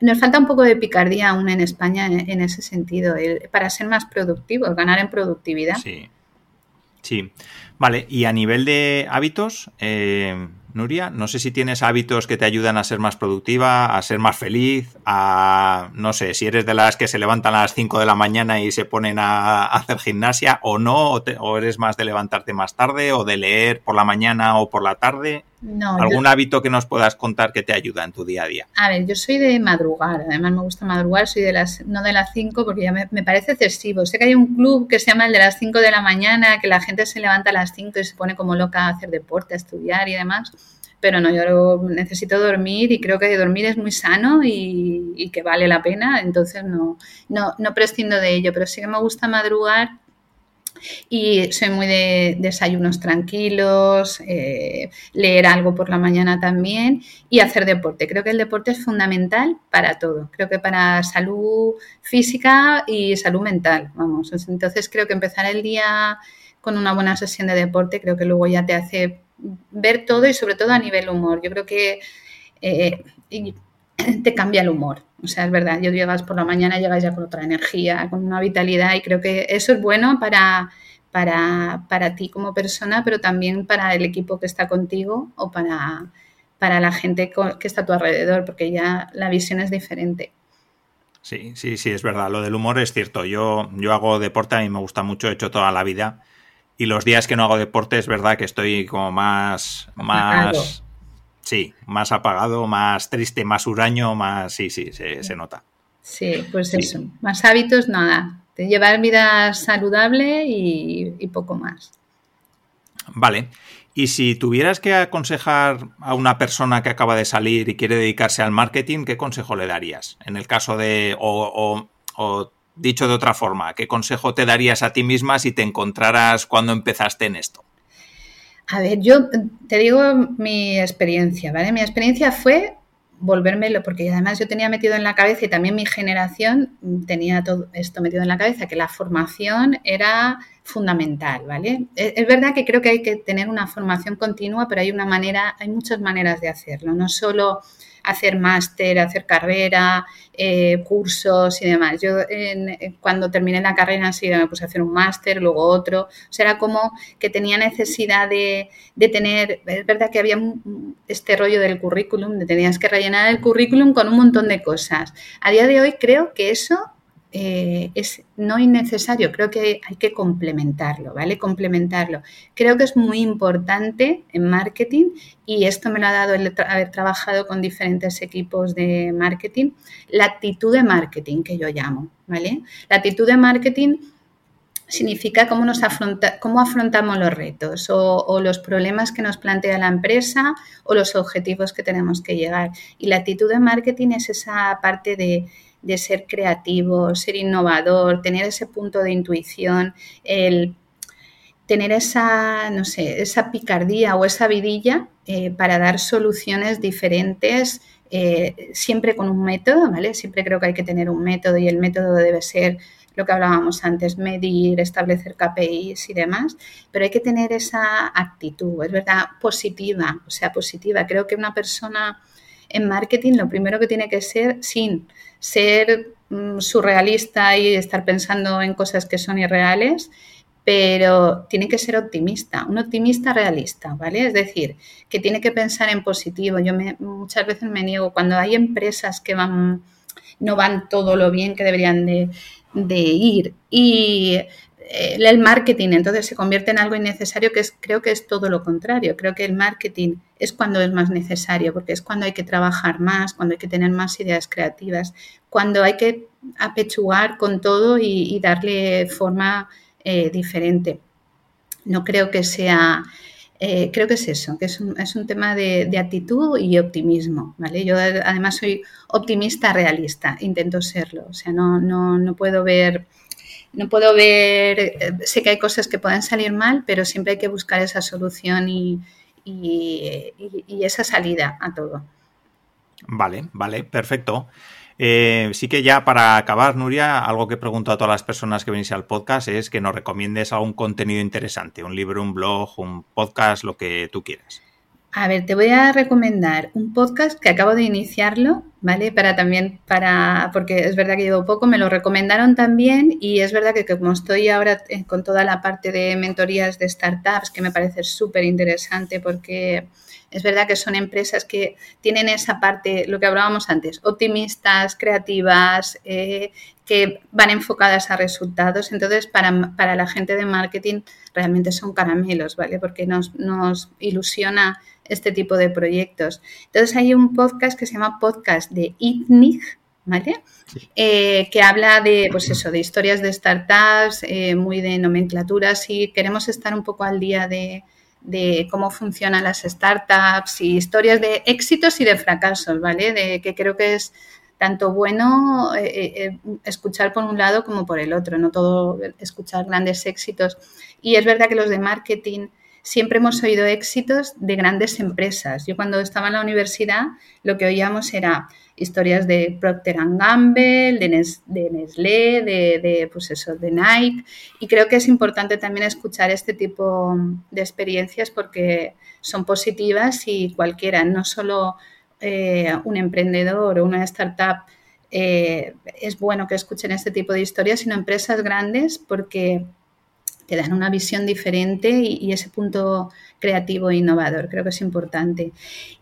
nos falta un poco de picardía aún en España en, ese sentido, para ser más productivos, ganar en productividad. Sí, sí. Vale, y a nivel de hábitos, eh, Nuria, no sé si tienes hábitos que te ayudan a ser más productiva, a ser más feliz, a, no sé, si eres de las que se levantan a las 5 de la mañana y se ponen a, hacer gimnasia o no, o, eres más de levantarte más tarde o de leer por la mañana o por la tarde. No, ¿Algún hábito que nos puedas contar que te ayuda en tu día a día? A ver, yo soy de madrugar, además me gusta madrugar, soy de las, no de las 5 porque ya me, me, parece excesivo. Sé que hay un club que se llama el de las 5 de la mañana, que la gente se levanta a las 5 y se pone como loca a hacer deporte, a estudiar y demás pero no, yo necesito dormir y creo que dormir es muy sano y, que vale la pena, entonces no, no, no, prescindo de ello, pero sí que me gusta madrugar y soy muy de desayunos tranquilos, eh, leer algo por la mañana también y hacer deporte. Creo que el deporte es fundamental para todo, creo que para salud física y salud mental, vamos. Entonces creo que empezar el día con una buena sesión de deporte creo que luego ya te hace ver todo y sobre todo a nivel humor. Yo creo que eh, te cambia el humor. O sea, es verdad, yo llegas por la mañana, llegas ya con otra energía, con una vitalidad y creo que eso es bueno para, para, para ti como persona, pero también para el equipo que está contigo o para, para la gente que está a tu alrededor, porque ya la visión es diferente. Sí, sí, sí, es verdad. Lo del humor es cierto. Yo, yo hago deporte, a mí me gusta mucho, he hecho toda la vida. Y los días que no hago deporte es verdad que estoy como más. más sí, más apagado, más triste, más huraño, más. Sí, sí, se, nota. Sí, pues eso. Más hábitos, nada. De llevar vida saludable y, y poco más. Vale. Y si tuvieras que aconsejar a una persona que acaba de salir y quiere dedicarse al marketing, ¿qué consejo le darías? En el caso de. o, o dicho de otra forma, ¿qué consejo te darías a ti misma si te encontraras cuando empezaste en esto? A ver, yo te digo mi experiencia, ¿vale? Mi experiencia fue volvérmelo, porque además yo tenía metido en la cabeza y también mi generación tenía todo esto metido en la cabeza, que la formación era fundamental, ¿vale? Es, verdad que creo que hay que tener una formación continua, pero hay una manera, hay muchas maneras de hacerlo, no solo hacer máster, hacer carrera, eh, cursos y demás. Yo cuando terminé la carrera sí me puse a hacer un máster, luego otro. O sea, era como que tenía necesidad de, de, tener, es verdad que había este rollo del currículum, de tenías que rellenar el currículum con un montón de cosas. A día de hoy creo que eso eh, es no innecesario, creo que hay que complementarlo, ¿vale? Complementarlo. Creo que es muy importante en marketing y esto me lo ha dado el haber trabajado con diferentes equipos de marketing, la actitud de marketing que yo llamo, ¿vale? La actitud de marketing significa cómo, nos afronta, cómo afrontamos los retos o, o, los problemas que nos plantea la empresa o los objetivos que tenemos que llegar. Y la actitud de marketing es esa parte de de ser creativo, ser innovador, tener ese punto de intuición, el tener esa, no sé, esa picardía o esa vidilla eh, para dar soluciones diferentes, eh, siempre con un método, ¿vale? Siempre creo que hay que tener un método y el método debe ser lo que hablábamos antes, medir, establecer KPIs y demás, pero hay que tener esa actitud, es verdad, positiva, o sea, positiva. Creo que una persona en marketing lo primero que tiene que ser, sin ser mm, surrealista y estar pensando en cosas que son irreales, pero tiene que ser optimista, un optimista realista, ¿vale? Es decir, que tiene que pensar en positivo. Yo muchas veces me niego cuando hay empresas que van no van todo lo bien que deberían de, de ir y el marketing entonces se convierte en algo innecesario que es, creo que es todo lo contrario. Creo que el marketing es cuando es más necesario, porque es cuando hay que trabajar más, cuando hay que tener más ideas creativas, cuando hay que apechugar con todo y, darle forma eh, diferente. No creo que sea, eh, creo que es eso, que es un, es un tema de, de, actitud y optimismo, ¿vale? Yo además soy optimista realista, intento serlo, o sea, no, no, no puedo ver no puedo ver, eh, sé que hay cosas que pueden salir mal, pero siempre hay que buscar esa solución y, esa salida a todo. Vale, vale, perfecto. Eh, sí que ya para acabar, Nuria, algo que pregunto a todas las personas que venís al podcast es que nos recomiendes algún contenido interesante, un libro, un blog, un podcast, lo que tú quieras. A ver, te voy a recomendar un podcast que acabo de iniciarlo, ¿vale? Para también, para, porque es verdad que llevo poco, me lo recomendaron también y es verdad que como estoy ahora eh, con toda la parte de mentorías de startups, que me parece súper interesante porque es verdad que son empresas que tienen esa parte, lo que hablábamos antes, optimistas, creativas, eh, que van enfocadas a resultados. Entonces, para, para, la gente de marketing realmente son caramelos, ¿vale? Porque nos, nos ilusiona este tipo de proyectos. Entonces, hay un podcast que se llama Podcast de ITNIG, ¿vale? Eh, que habla de, pues eso, de historias de startups, eh, muy de nomenclaturas y queremos estar un poco al día de, de cómo funcionan las startups y historias de éxitos y de fracasos, ¿vale? De que creo que es tanto bueno eh, eh, eh, escuchar por un lado como por el otro, no todo escuchar grandes éxitos. Y es verdad que los de marketing siempre hemos oído éxitos de grandes empresas. Yo cuando estaba en la universidad lo que oíamos era historias de Procter Gamble, de, Nestlé, de, pues eso, de Nike. Y creo que es importante también escuchar este tipo de experiencias porque son positivas y cualquiera, no solo eh, un emprendedor o una startup. Eh, es bueno que escuchen este tipo de historias, sino empresas grandes porque te dan una visión diferente y, ese punto creativo e innovador. Creo que es importante.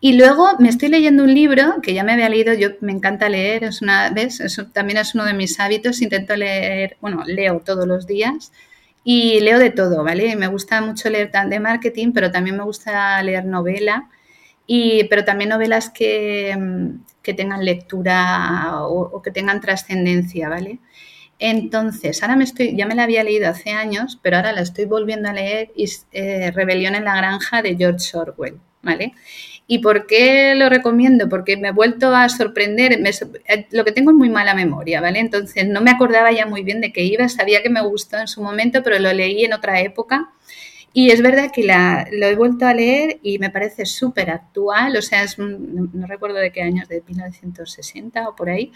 Y luego me estoy leyendo un libro que ya me había leído, yo me encanta leer, es una, ¿ves? Eso también es uno de mis hábitos, intento leer, bueno, leo todos los días y leo de todo, ¿vale? Me gusta mucho leer de marketing, pero también me gusta leer novela. Y, pero también novelas que, que tengan lectura o, o que tengan trascendencia, ¿vale? Entonces, ahora me estoy, ya me la había leído hace años, pero ahora la estoy volviendo a leer y eh, Rebelión en la granja de George Orwell, ¿vale? ¿Y por qué lo recomiendo? Porque me he vuelto a sorprender. Eh, lo que tengo es muy mala memoria, ¿vale? Entonces no me acordaba ya muy bien de qué iba, sabía que me gustó en su momento, pero lo leí en otra época. Y es verdad que lo he vuelto a leer y me parece súper actual, o sea, no, recuerdo de qué años, de 1960 o por ahí,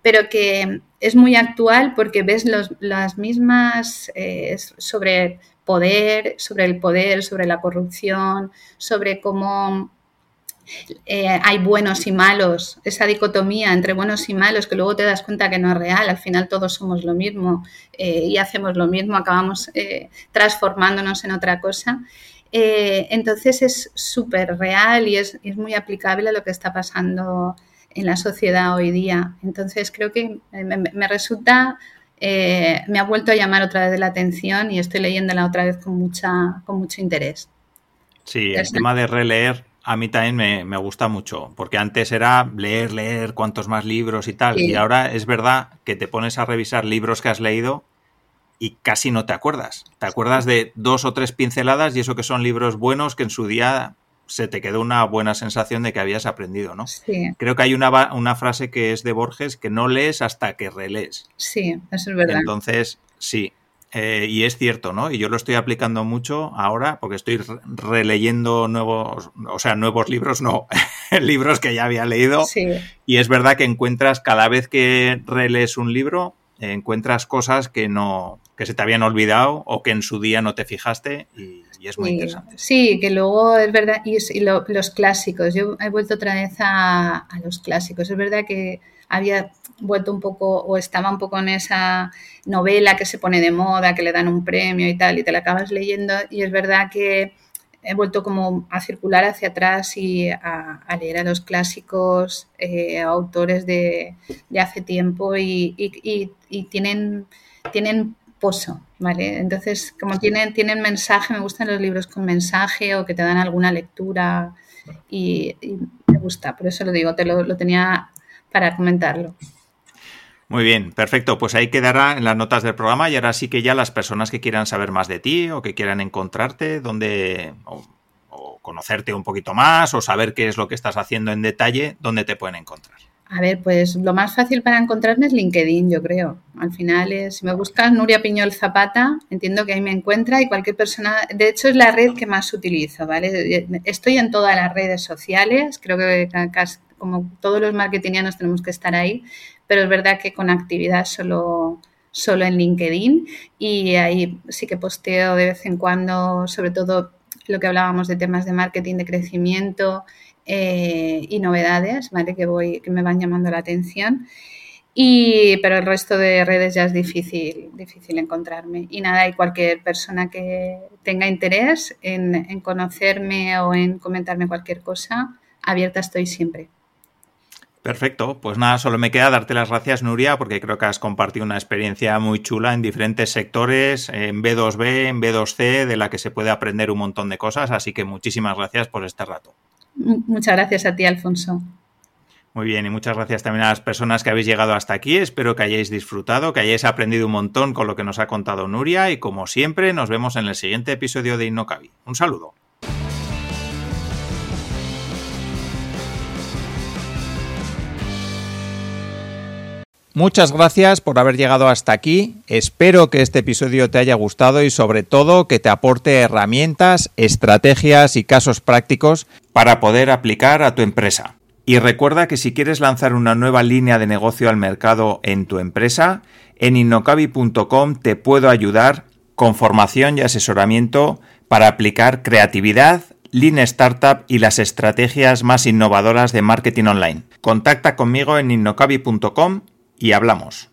pero que es muy actual porque ves las mismas eh, sobre poder, sobre el poder, sobre la corrupción, sobre cómo eh, hay buenos y malos, esa dicotomía entre buenos y malos que luego te das cuenta que no es real, al final todos somos lo mismo eh, y hacemos lo mismo, acabamos eh, transformándonos en otra cosa. entonces es súper real y es, muy aplicable a lo que está pasando en la sociedad hoy día. Entonces creo que me, resulta, me ha vuelto a llamar otra vez la atención y estoy leyéndola otra vez con, mucha, con mucho interés. Sí, el tema de releer a mí también me, gusta mucho, porque antes era leer, leer, cuantos más libros y tal, y ahora es verdad que te pones a revisar libros que has leído y casi no te acuerdas. Te acuerdas de dos o tres pinceladas y eso que son libros buenos que en su día se te quedó una buena sensación de que habías aprendido, ¿no? Sí. Creo que hay una, una frase que es de Borges que no lees hasta que relees. Sí, eso es verdad. Entonces, sí, eh, y es cierto, ¿no? Y yo lo estoy aplicando mucho ahora porque estoy releyendo nuevos, o sea, nuevos libros, no, libros que ya había leído. Sí. Y es verdad que encuentras, cada vez que relees un libro, encuentras cosas que no, que se te habían olvidado o que en su día no te fijaste y, es muy interesante. Sí, que luego es verdad, y, los clásicos, yo he vuelto otra vez a, a los clásicos, es verdad que había vuelto un poco o estaba un poco en esa novela que se pone de moda, que le dan un premio y tal, y te la acabas leyendo y es verdad que he vuelto como a circular hacia atrás y a, leer a los clásicos eh, autores de, hace tiempo y, tienen, tienen pozo, ¿vale? Entonces, como tienen, tienen mensaje, me gustan los libros con mensaje o que te dan alguna lectura y, me gusta, por eso lo digo, te lo tenía para comentarlo. Muy bien, perfecto. Pues ahí quedará en las notas del programa y ahora sí que ya las personas que quieran saber más de ti o que quieran encontrarte, donde o, conocerte un poquito más o saber qué es lo que estás haciendo en detalle, ¿dónde te pueden encontrar? A ver, pues lo más fácil para encontrarme es LinkedIn, yo creo. Al final, es, si me buscas Nuria Piñol Zapata, entiendo que ahí me encuentra y cualquier persona, de hecho es la red que más utilizo, ¿vale? Estoy en todas las redes sociales, creo que como todos los marketingianos tenemos que estar ahí, pero es verdad que con actividad solo, solo en LinkedIn y ahí sí que posteo de vez en cuando, sobre todo lo que hablábamos de temas de marketing, de crecimiento eh, y novedades, ¿vale? Que, voy, que me van llamando la atención. Y, pero el resto de redes ya es difícil, difícil encontrarme. Y nada, y cualquier persona que tenga interés en, en conocerme o en comentarme cualquier cosa, abierta estoy siempre. Perfecto, pues nada, solo me queda darte las gracias, Nuria, porque creo que has compartido una experiencia muy chula en diferentes sectores, en B2B, en B2C, de la que se puede aprender un montón de cosas, así que muchísimas gracias por este rato. Muchas gracias a ti, Alfonso. Muy bien, y muchas gracias también a las personas que habéis llegado hasta aquí. Espero que hayáis disfrutado, que hayáis aprendido un montón con lo que nos ha contado Nuria y como siempre nos vemos en el siguiente episodio de Innocavi. Un saludo. Muchas gracias por haber llegado hasta aquí. Espero que este episodio te haya gustado y sobre todo que te aporte herramientas, estrategias y casos prácticos para poder aplicar a tu empresa. Y recuerda que si quieres lanzar una nueva línea de negocio al mercado en tu empresa, en innocabi.com te puedo ayudar con formación y asesoramiento para aplicar creatividad, Lean Startup y las estrategias más innovadoras de marketing online. Contacta conmigo en innocabi.com y hablamos.